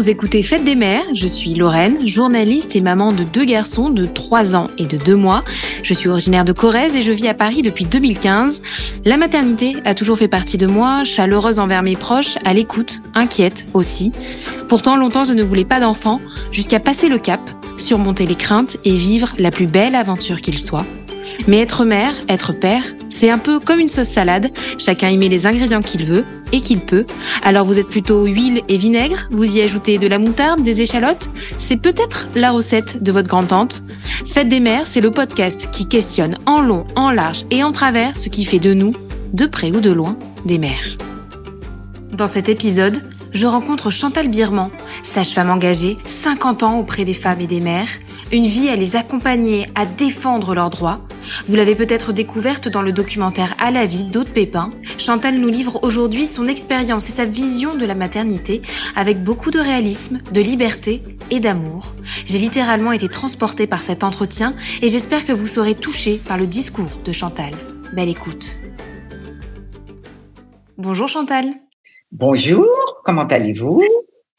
vous écoutez Fête des mères, je suis Lorraine, journaliste et maman de deux garçons de 3 ans et de 2 mois. Je suis originaire de Corrèze et je vis à Paris depuis 2015. La maternité a toujours fait partie de moi, chaleureuse envers mes proches, à l'écoute, inquiète aussi. Pourtant, longtemps je ne voulais pas d'enfant, jusqu'à passer le cap, surmonter les craintes et vivre la plus belle aventure qu'il soit. Mais être mère, être père, c'est un peu comme une sauce salade. Chacun y met les ingrédients qu'il veut et qu'il peut. Alors vous êtes plutôt huile et vinaigre, vous y ajoutez de la moutarde, des échalotes? C'est peut-être la recette de votre grand-tante. Fête des mères, c'est le podcast qui questionne en long, en large et en travers ce qui fait de nous, de près ou de loin, des mères. Dans cet épisode, je rencontre Chantal Birman, sage-femme engagée, 50 ans auprès des femmes et des mères, une vie à les accompagner, à défendre leurs droits. Vous l'avez peut-être découverte dans le documentaire À la vie d'Aude Pépin. Chantal nous livre aujourd'hui son expérience et sa vision de la maternité avec beaucoup de réalisme, de liberté et d'amour. J'ai littéralement été transportée par cet entretien et j'espère que vous serez touchés par le discours de Chantal. Belle écoute. Bonjour Chantal. Bonjour, comment allez-vous?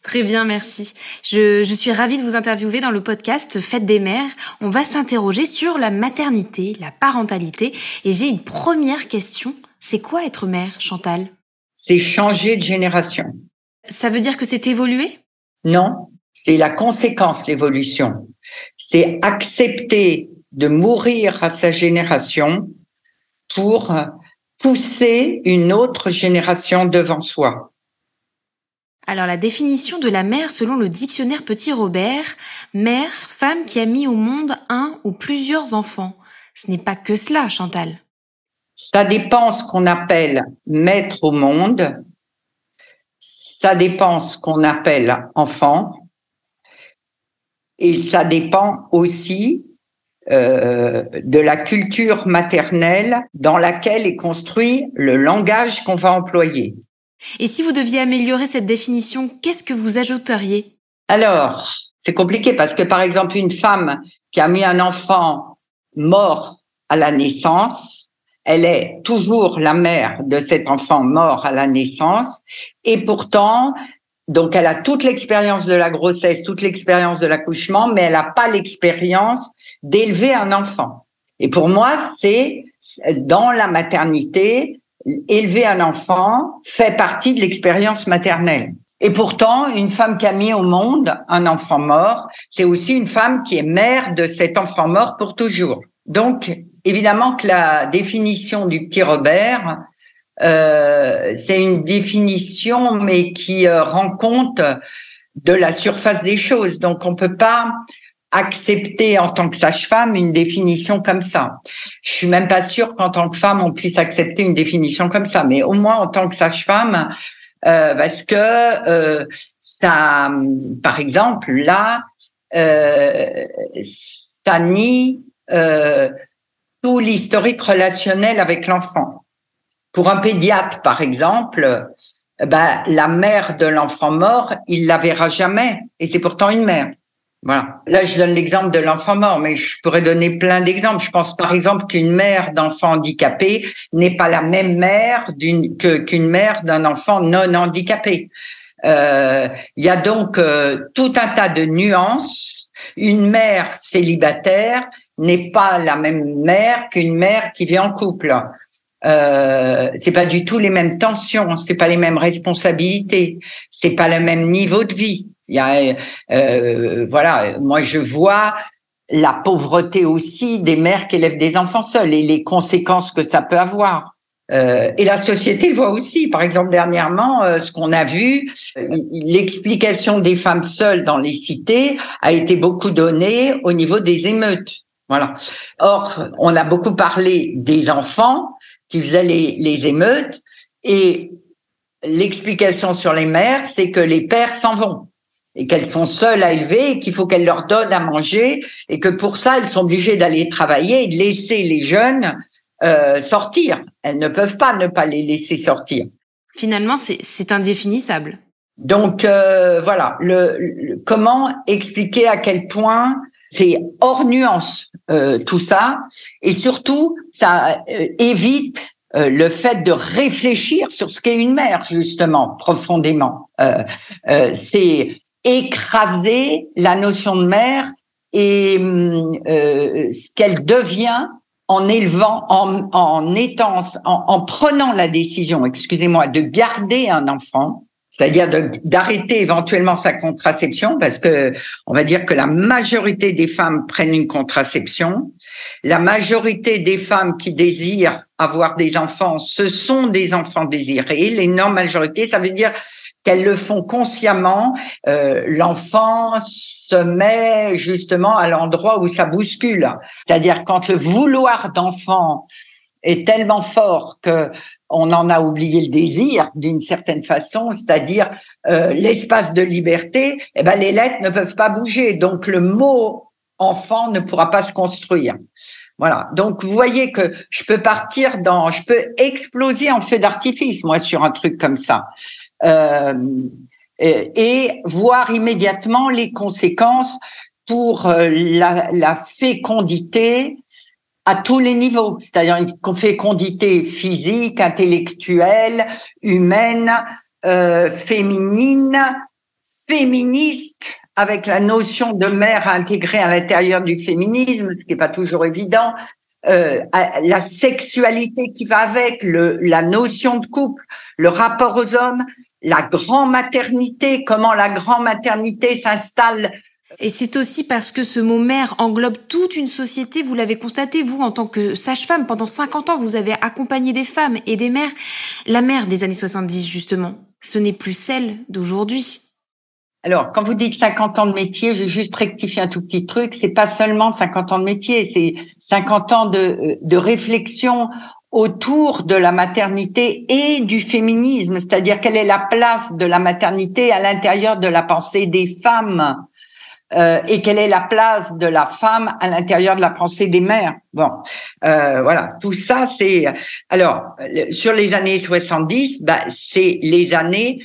Très bien, merci. Je, je, suis ravie de vous interviewer dans le podcast Fête des mères. On va s'interroger sur la maternité, la parentalité. Et j'ai une première question. C'est quoi être mère, Chantal? C'est changer de génération. Ça veut dire que c'est évoluer? Non, c'est la conséquence, l'évolution. C'est accepter de mourir à sa génération pour pousser une autre génération devant soi. Alors la définition de la mère selon le dictionnaire Petit Robert, mère, femme qui a mis au monde un ou plusieurs enfants. Ce n'est pas que cela, Chantal. Ça dépend ce qu'on appelle mettre au monde. Ça dépend ce qu'on appelle enfant. Et ça dépend aussi euh, de la culture maternelle dans laquelle est construit le langage qu'on va employer. Et si vous deviez améliorer cette définition, qu'est-ce que vous ajouteriez? Alors, c'est compliqué parce que par exemple, une femme qui a mis un enfant mort à la naissance, elle est toujours la mère de cet enfant mort à la naissance et pourtant donc, elle a toute l'expérience de la grossesse, toute l'expérience de l'accouchement, mais elle n'a pas l'expérience d'élever un enfant. Et pour moi, c'est dans la maternité, élever un enfant fait partie de l'expérience maternelle. Et pourtant, une femme qui a mis au monde un enfant mort, c'est aussi une femme qui est mère de cet enfant mort pour toujours. Donc, évidemment que la définition du petit Robert, euh, c'est une définition, mais qui euh, rend compte de la surface des choses. Donc, on peut pas accepter en tant que sage-femme une définition comme ça. Je suis même pas sûre qu'en tant que femme, on puisse accepter une définition comme ça, mais au moins en tant que sage-femme, euh, parce que euh, ça, par exemple, là, euh, ça nie euh, tout l'historique relationnel avec l'enfant. Pour un pédiatre, par exemple, ben, la mère de l'enfant mort, il la verra jamais, et c'est pourtant une mère. Voilà. Là, je donne l'exemple de l'enfant mort, mais je pourrais donner plein d'exemples. Je pense par exemple qu'une mère d'enfant handicapé n'est pas la même mère d'une qu'une mère d'un enfant non handicapé. Euh, il y a donc euh, tout un tas de nuances. Une mère célibataire n'est pas la même mère qu'une mère qui vit en couple. Euh, c'est pas du tout les mêmes tensions, c'est pas les mêmes responsabilités, c'est pas le même niveau de vie. Il y a, euh, voilà, moi je vois la pauvreté aussi des mères qui élèvent des enfants seuls et les conséquences que ça peut avoir. Euh, et la société le voit aussi. Par exemple, dernièrement, euh, ce qu'on a vu, l'explication des femmes seules dans les cités a été beaucoup donnée au niveau des émeutes. Voilà. Or, on a beaucoup parlé des enfants qui faisaient les émeutes et l'explication sur les mères, c'est que les pères s'en vont et qu'elles sont seules à élever et qu'il faut qu'elles leur donnent à manger et que pour ça, elles sont obligées d'aller travailler et de laisser les jeunes euh, sortir. Elles ne peuvent pas ne pas les laisser sortir. Finalement, c'est indéfinissable. Donc euh, voilà, le, comment expliquer à quel point c'est hors nuance euh, tout ça? Et surtout ça euh, évite euh, le fait de réfléchir sur ce qu'est une mère justement profondément. Euh, c'est écraser la notion de mère et euh, ce qu'elle devient en élevant, en, en étant, en, en prenant la décision, excusez-moi, de garder un enfant, c'est-à-dire d'arrêter éventuellement sa contraception, parce que on va dire que la majorité des femmes prennent une contraception. La majorité des femmes qui désirent avoir des enfants, ce sont des enfants désirés. L'énorme majorité, ça veut dire qu'elles le font consciemment. Euh, L'enfant se met justement à l'endroit où ça bouscule. C'est-à-dire quand le vouloir d'enfant est tellement fort que on en a oublié le désir d'une certaine façon, c'est-à-dire euh, l'espace de liberté, eh ben les lettres ne peuvent pas bouger, donc le mot enfant ne pourra pas se construire. Voilà. Donc vous voyez que je peux partir dans, je peux exploser en feu d'artifice moi sur un truc comme ça, euh, et, voir immédiatement les conséquences pour euh, la, fécondité à tous les niveaux, c'est-à-dire une fécondité physique, intellectuelle, humaine, euh, féminine, féministe, avec la notion de mère intégrée à l'intérieur du féminisme, ce qui n'est pas toujours évident, la sexualité qui va avec, le, la notion de couple, le rapport aux hommes, la grand-maternité, comment la grand-maternité s'installe et c'est aussi parce que ce mot mère englobe toute une société, vous l'avez constaté, vous, en tant que sage-femme, pendant 50 ans, vous avez accompagné des femmes et des mères. La mère des années 70, justement, ce n'est plus celle d'aujourd'hui. Alors, quand vous dites 50 ans de métier, j'ai juste rectifié un tout petit truc. C'est pas seulement 50 ans de métier, c'est 50 ans de, de réflexion autour de la maternité et du féminisme, c'est-à-dire quelle est la place de la maternité à l'intérieur de la pensée des femmes euh, et quelle est la place de la femme à l'intérieur de la pensée des mères. Bon, euh, voilà, tout ça, c'est alors sur les années 70, bah, c'est les années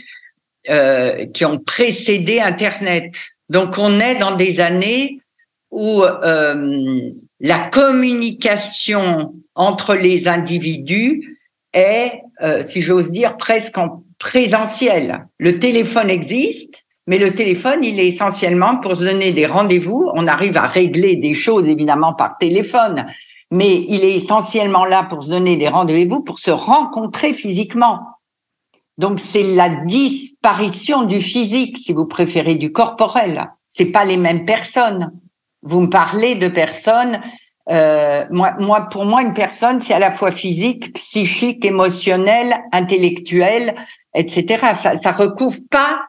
euh, qui ont précédé Internet. Donc, on est dans des années où euh, la communication entre les individus est, euh, si j'ose dire, presque en présentiel. Le téléphone existe, mais le téléphone, il est essentiellement pour se donner des rendez-vous. On arrive à régler des choses, évidemment, par téléphone, mais il est essentiellement là pour se donner des rendez-vous, pour se rencontrer physiquement. Donc c'est la disparition du physique, si vous préférez, du corporel. C'est pas les mêmes personnes. Vous me parlez de personnes. Euh, moi, moi, pour moi, une personne, c'est à la fois physique, psychique, émotionnelle, intellectuelle, etc. Ça, ça recouvre pas.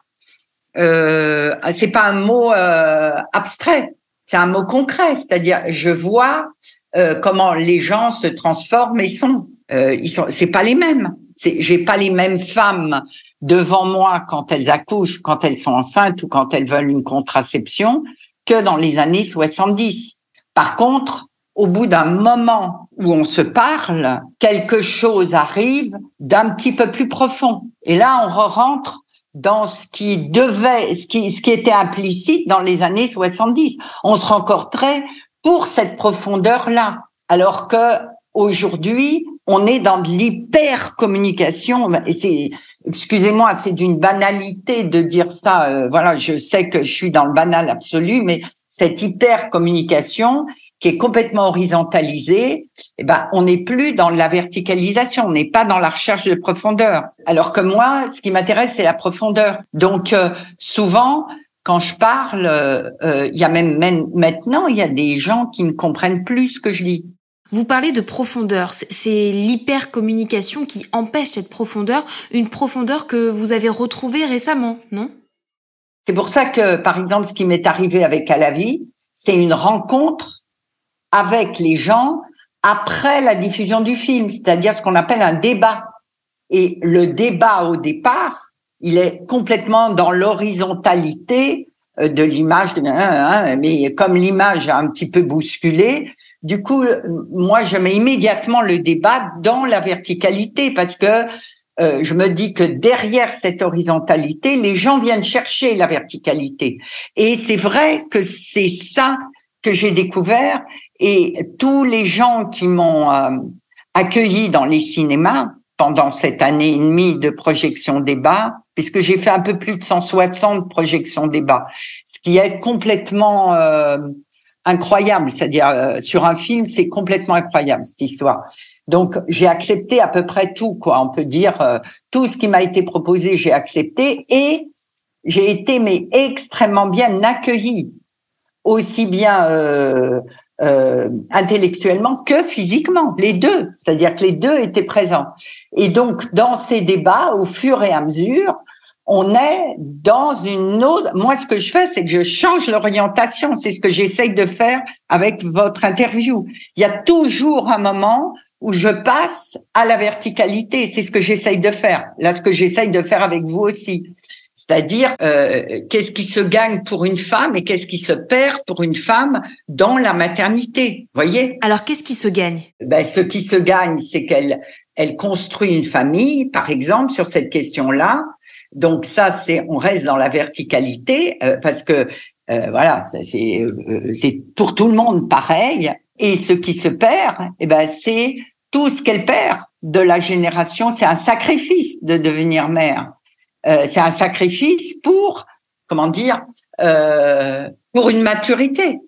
Euh, c'est pas un mot euh, abstrait. C'est un mot concret. C'est-à-dire, je vois euh, comment les gens se transforment et sont. Euh, ils sont. C'est pas les mêmes j'ai pas les mêmes femmes devant moi quand elles accouchent, quand elles sont enceintes ou quand elles veulent une contraception que dans les années 70. Par contre, au bout d'un moment où on se parle, quelque chose arrive d'un petit peu plus profond. Et là, on rentre dans ce qui devait, ce qui, ce qui était implicite dans les années 70. On se rencontrait pour cette profondeur-là. Alors que aujourd'hui, on est dans de l'hyper communication et c'est excusez-moi c'est d'une banalité de dire ça euh, voilà je sais que je suis dans le banal absolu mais cette hyper communication qui est complètement horizontalisée eh ben on n'est plus dans la verticalisation on n'est pas dans la recherche de profondeur. Alors que moi ce qui m'intéresse c'est la profondeur. Donc euh, souvent quand je parle, euh, il y a même maintenant, il y a des gens qui ne comprennent plus ce que je dis. Vous parlez de profondeur, c'est l'hypercommunication qui empêche cette profondeur, une profondeur que vous avez retrouvée récemment, non? C'est pour ça que, par exemple, ce qui m'est arrivé avec Alavi, c'est une rencontre avec les gens après la diffusion du film, c'est-à-dire ce qu'on appelle un débat. Et le débat au départ, il est complètement dans l'horizontalité euh, de l'image, mais comme l'image a un petit peu bousculé, du coup, moi, je mets immédiatement le débat dans la verticalité parce que euh, je me dis que derrière cette horizontalité, les gens viennent chercher la verticalité. Et c'est vrai que c'est ça que j'ai découvert. Et tous les gens qui m'ont euh, accueilli dans les cinémas pendant cette année et demie de projection débat, puisque j'ai fait un peu plus de 160 projections débat, ce qui est complètement euh, incroyable. C'est-à-dire, euh, sur un film, c'est complètement incroyable, cette histoire. Donc, j'ai accepté à peu près tout, quoi. On peut dire, euh, tout ce qui m'a été proposé, j'ai accepté et j'ai été, mais extrêmement bien accueillie, aussi bien euh, euh, intellectuellement que physiquement, les deux. C'est-à-dire que les deux étaient présents. Et donc, dans ces débats, au fur et à mesure, on est dans une autre. Moi, ce que je fais, c'est que je change l'orientation. C'est ce que j'essaye de faire avec votre interview. Il y a toujours un moment où je passe à la verticalité. C'est ce que j'essaye de faire. Là, ce que j'essaye de faire avec vous aussi. C'est-à-dire, euh, qu'est-ce qui se gagne pour une femme et qu'est-ce qui se perd pour une femme dans la maternité, voyez? Alors, qu'est-ce qui se gagne? Ben, Ce qui se gagne, c'est qu'elle elle construit une famille, par exemple, sur cette question-là. Donc ça, c'est on reste dans la verticalité euh, parce que euh, voilà, c'est c'est pour tout le monde pareil. Et ce qui se perd, eh ben c'est tout ce qu'elle perd de la génération. C'est un sacrifice de devenir mère. Euh, c'est un sacrifice pour, comment dire, euh, pour une maturité,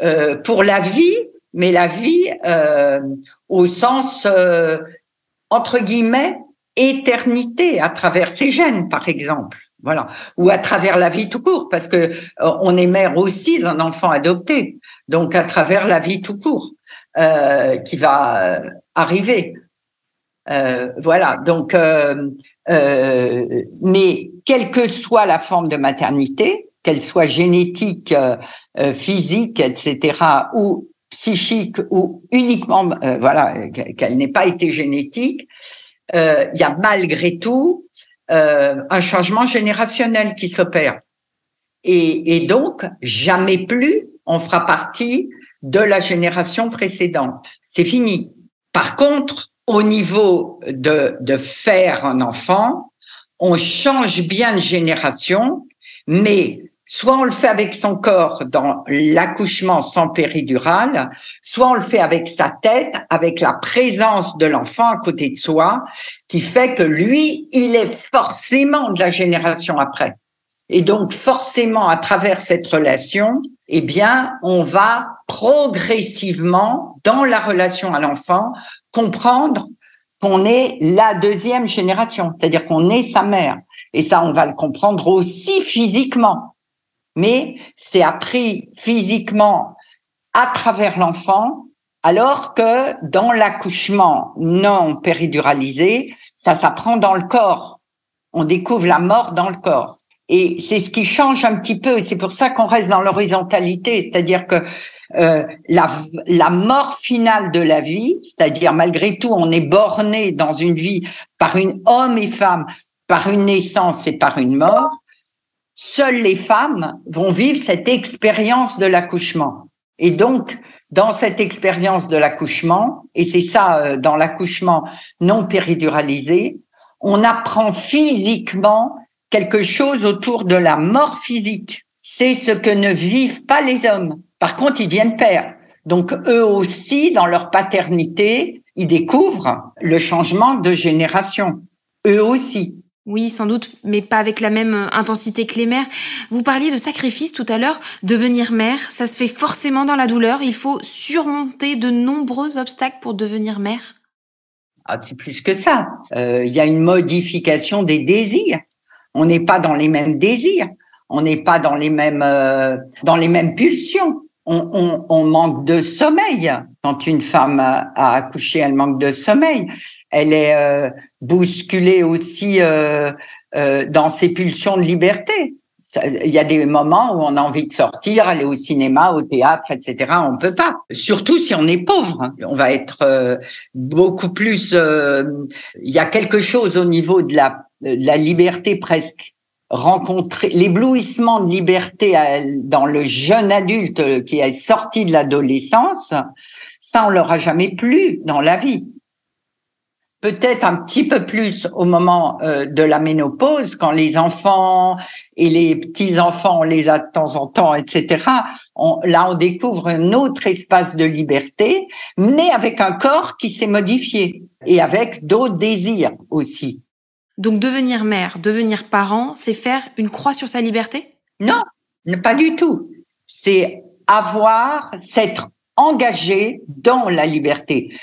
euh, pour la vie, mais la vie euh, au sens euh, entre guillemets éternité à travers ses gènes, par exemple, voilà, ou à travers la vie tout court, parce que on est mère aussi d'un enfant adopté, donc à travers la vie tout court qui va arriver. voilà, donc euh, mais quelle que soit la forme de maternité, qu'elle soit génétique, euh, euh, physique, etc., ou psychique, ou uniquement, voilà, qu'elle n'ait pas été génétique, il y a malgré tout un changement générationnel qui s'opère. Et, et donc, jamais plus on fera partie de la génération précédente. C'est fini. Par contre, au niveau de, de faire un enfant, on change bien de génération, mais soit on le fait avec son corps dans l'accouchement sans péridurale, soit on le fait avec sa tête, avec la présence de l'enfant à côté de soi, qui fait que lui, il est forcément de la génération après. Et donc, forcément, à travers cette relation, eh bien, on va progressivement, dans la relation à l'enfant, comprendre qu'on est la deuxième génération, c'est-à-dire qu'on est sa mère. Et ça, on va le comprendre aussi physiquement. Mais c'est appris physiquement à travers l'enfant, alors que dans l'accouchement non périduralisé, ça s'apprend dans le corps. On découvre la mort dans le corps. Et c'est ce qui change un petit peu. C'est pour ça qu'on reste dans l'horizontalité, c'est-à-dire que euh, la, la mort finale de la vie, c'est-à-dire malgré tout, on est borné dans une vie par une homme et femme, par une naissance et par une mort. Seules les femmes vont vivre cette expérience de l'accouchement. Et donc, dans cette expérience de l'accouchement, et c'est ça euh, dans l'accouchement non périduralisé, on apprend physiquement quelque chose autour de la mort physique. C'est ce que ne vivent pas les hommes. Par contre, ils viennent pères. Donc, eux aussi, dans leur paternité, ils découvrent le changement de génération. Eux aussi. Oui, sans doute, mais pas avec la même euh, intensité que les mères. Vous parliez de sacrifice tout à l'heure. Devenir mère, ça se fait forcément dans la douleur. Il faut surmonter de nombreux obstacles pour devenir mère. Ah, c'est plus que ça. Euh, il y a une modification des désirs. On n'est pas dans les mêmes désirs, on n'est pas dans les mêmes euh, dans les mêmes pulsions. On, on, manque de sommeil. Quand une femme a, accouché, elle manque de sommeil. Elle est euh, bousculée aussi euh, dans ses pulsions de liberté. Il y a des moments où on a envie de sortir, aller au cinéma, au théâtre, etc. On peut pas. Surtout si on est pauvre. On va être beaucoup plus. il y a quelque chose au niveau de la la liberté presque rencontrée, l'éblouissement de liberté dans le jeune adulte qui est sorti de l'adolescence, ça on l'aura jamais plus dans la vie. Peut-être un petit peu plus au moment euh, de la ménopause, quand les enfants et les petits-enfants, on les a de temps en temps, etc. là, on découvre un autre espace de liberté, mais avec un corps qui s'est modifié et avec d'autres désirs aussi. Donc devenir mère, devenir parent, c'est faire une croix sur sa liberté? Non, pas du tout. C'est avoir, s'être engagé dans la liberté.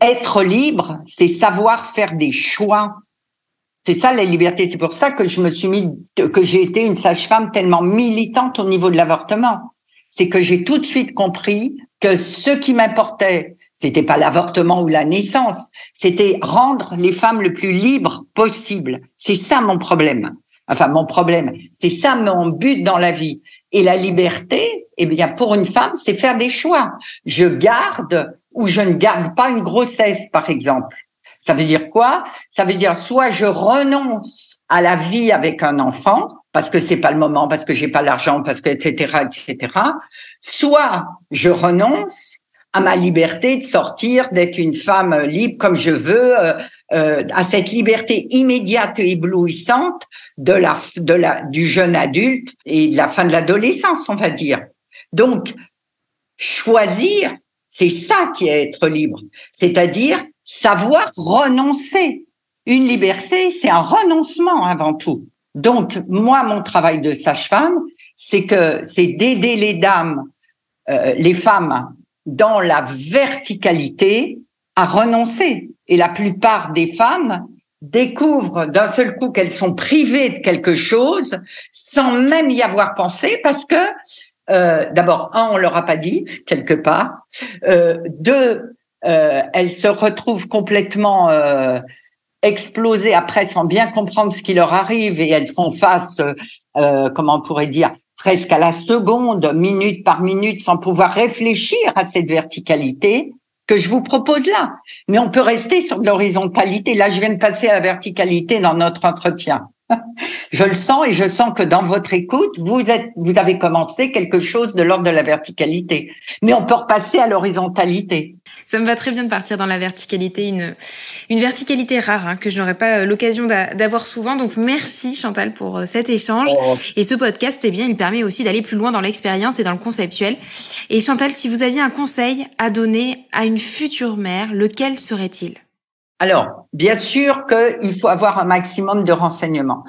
Être libre, c'est savoir faire des choix. C'est ça la liberté. C'est pour ça que je me suis que j'ai été une sage-femme tellement militante au niveau de l'avortement. C'est que j'ai tout de suite compris que ce qui m'importait, c'était pas l'avortement ou la naissance, c'était rendre les femmes le plus libres possible. C'est ça mon problème. Enfin, mon problème, c'est ça mon but dans la vie. Et la liberté, eh bien, pour une femme, c'est faire des choix. Je garde ou je ne garde pas une grossesse, par exemple. Ça veut dire quoi? Ça veut dire soit je renonce à la vie avec un enfant parce que c'est pas le moment, parce que j'ai pas l'argent, parce que etc. etc. Soit je renonce à ma liberté de sortir, d'être une femme libre comme je veux, euh, euh, à cette liberté immédiate et éblouissante de la, de la, du jeune adulte et de la fin de l'adolescence, on va dire. Donc, choisir, c'est ça qui est être libre, c'est-à-dire savoir renoncer. Une liberté, c'est un renoncement avant tout. Donc, moi, mon travail de sage-femme, c'est que c'est d'aider les dames, euh, les femmes dans la verticalité à renoncer. Et la plupart des femmes découvrent d'un seul coup qu'elles sont privées de quelque chose sans même y avoir pensé parce que euh, d'abord un on leur a pas dit quelque part euh, deux euh, elles se retrouvent complètement euh, explosées après sans bien comprendre ce qui leur arrive et elles font face euh, comment on pourrait dire presque à la seconde, minute par minute, sans pouvoir réfléchir à cette verticalité que je vous propose là. Mais on peut rester sur l'horizontalité. Là, je viens de passer à la verticalité dans notre entretien. je le sens et je sens que dans votre écoute, vous êtes, vous avez commencé quelque chose de l'ordre de la verticalité. Mais on peut repasser à l'horizontalité. Ça me va très bien de partir dans la verticalité, une, une verticalité rare hein, que je n'aurais pas euh, l'occasion d'avoir souvent. Donc merci Chantal pour euh, cet échange. Oh. Et ce podcast, eh bien, il permet aussi d'aller plus loin dans l'expérience et dans le conceptuel. Et Chantal, si vous aviez un conseil à donner à une future mère, lequel serait-il? Alors, bien sûr qu'il faut avoir un maximum de renseignements.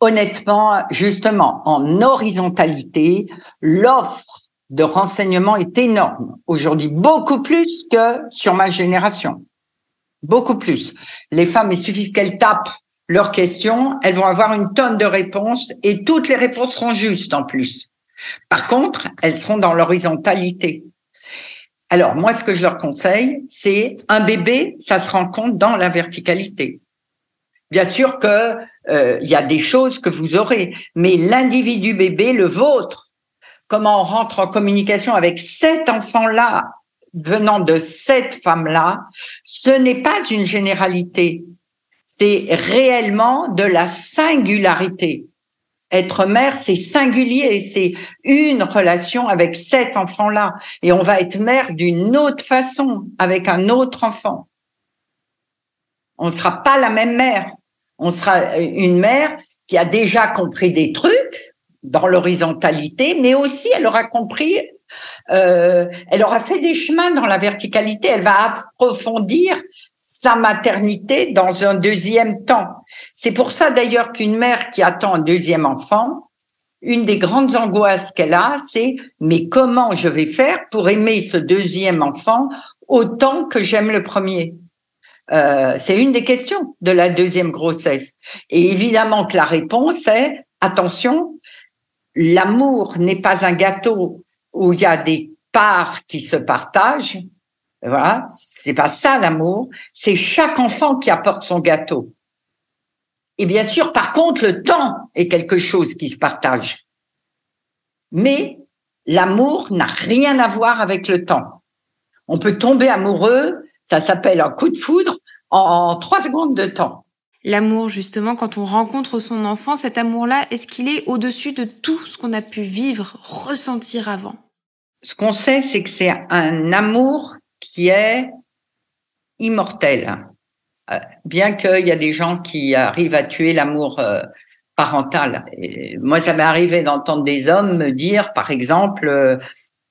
Honnêtement, justement, en horizontalité, l'offre de renseignements est énorme aujourd'hui, beaucoup plus que sur ma génération. Beaucoup plus. Les femmes, il suffit qu'elles tapent leurs questions, elles vont avoir une tonne de réponses et toutes les réponses seront justes en plus. Par contre, elles seront dans l'horizontalité. Alors, moi, ce que je leur conseille, c'est un bébé, ça se rencontre dans la verticalité. Bien sûr que euh, il y a des choses que vous aurez, mais l'individu bébé, le vôtre, comment on rentre en communication avec cet enfant-là, venant de cette femme-là, ce n'est pas une généralité. C'est réellement de la singularité. Être mère, c'est singulier, c'est une relation avec cet enfant-là. Et on va être mère d'une autre façon, avec un autre enfant. On ne sera pas la même mère. On sera une mère qui a déjà compris des trucs dans l'horizontalité, mais aussi elle aura compris, euh, elle aura fait des chemins dans la verticalité. Elle va approfondir sa maternité dans un deuxième temps. C'est pour ça d'ailleurs qu'une mère qui attend un deuxième enfant, une des grandes angoisses qu'elle a, c'est mais comment je vais faire pour aimer ce deuxième enfant autant que j'aime le premier? Euh, C'est une des questions de la deuxième grossesse. Et évidemment que la réponse est attention, l'amour n'est pas un gâteau où il y a des parts qui se partagent, voilà, c'est pas ça l'amour, c'est chaque enfant qui apporte son gâteau. Et bien sûr, par contre, le temps est quelque chose qui se partage. Mais l'amour n'a rien à voir avec le temps. On peut tomber amoureux, ça s'appelle un coup de foudre, en trois secondes de temps. L'amour, justement, quand on rencontre son enfant, cet amour-là, est-ce qu'il est au-dessus de tout ce qu'on a pu vivre, ressentir avant? Ce qu'on sait, c'est que c'est un amour qui est immortel. Euh, bien qu'il y a des gens qui arrivent à tuer l'amour euh, parental. Moi, ça m'est arrivé d'entendre des hommes me dire, par exemple,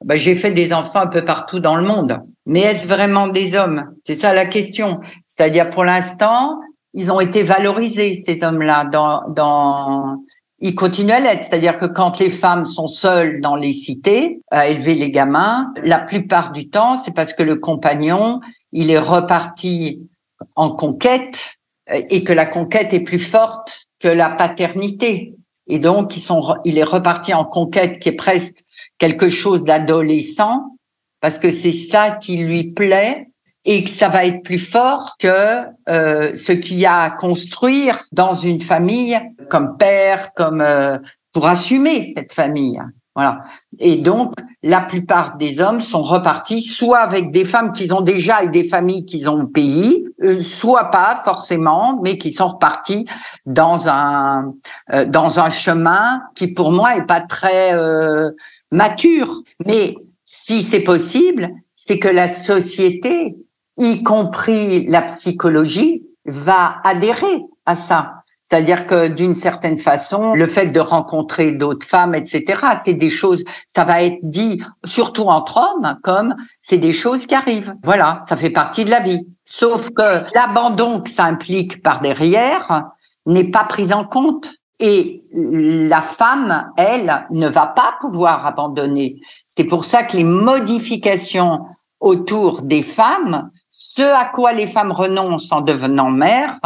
bah, j'ai fait des enfants un peu partout dans le monde. Mais est-ce vraiment des hommes? C'est ça la question. C'est-à-dire, pour l'instant, ils ont été valorisés ces hommes-là dans dans ils continuent à l'être, c'est-à-dire que quand les femmes sont seules dans les cités à élever les gamins, la plupart du temps, c'est parce que le compagnon, il est reparti en conquête euh, et que la conquête est plus forte que la paternité. Et donc, ils sont, il est reparti en conquête qui est presque quelque chose d'adolescent parce que c'est ça qui lui plaît et que ça va être plus fort que euh, ce qu'il y a à construire dans une famille comme père, comme euh, pour assumer cette famille. Voilà. Et donc, la plupart des hommes sont repartis soit avec des femmes qu'ils ont déjà et des familles qu'ils ont au pays, euh, soit pas forcément, mais qui sont repartis dans un euh, dans un chemin qui pour moi est pas très euh, mature. Mais si c'est possible, c'est que la société, y compris la psychologie, va adhérer à ça. C'est-à-dire que d'une certaine façon, le fait de rencontrer d'autres femmes, etc., c'est des choses, ça va être dit, surtout entre hommes, comme c'est des choses qui arrivent. Voilà, ça fait partie de la vie. Sauf que l'abandon que ça implique par derrière n'est pas pris en compte. Et la femme, elle, ne va pas pouvoir abandonner. C'est pour ça que les modifications autour des femmes, ce à quoi les femmes renoncent en devenant mères,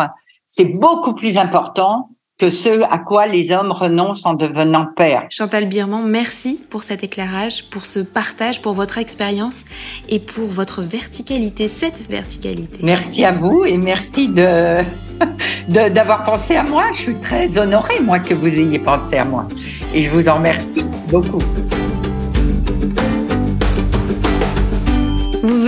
c'est beaucoup plus important que ce à quoi les hommes renoncent en devenant pères. Chantal Birman, merci pour cet éclairage, pour ce partage, pour votre expérience et pour votre verticalité, cette verticalité. Merci à vous et merci de d'avoir pensé à moi. Je suis très honorée, moi, que vous ayez pensé à moi. Et je vous en remercie beaucoup.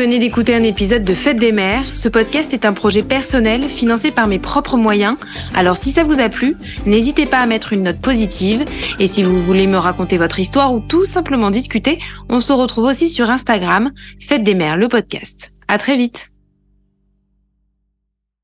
Venez d'écouter un épisode de Fête des mères. Ce podcast est un projet personnel financé par mes propres moyens. Alors si ça vous a plu, n'hésitez pas à mettre une note positive. Et si vous voulez me raconter votre histoire ou tout simplement discuter, on se retrouve aussi sur Instagram, Fête des mères, le podcast. À très vite.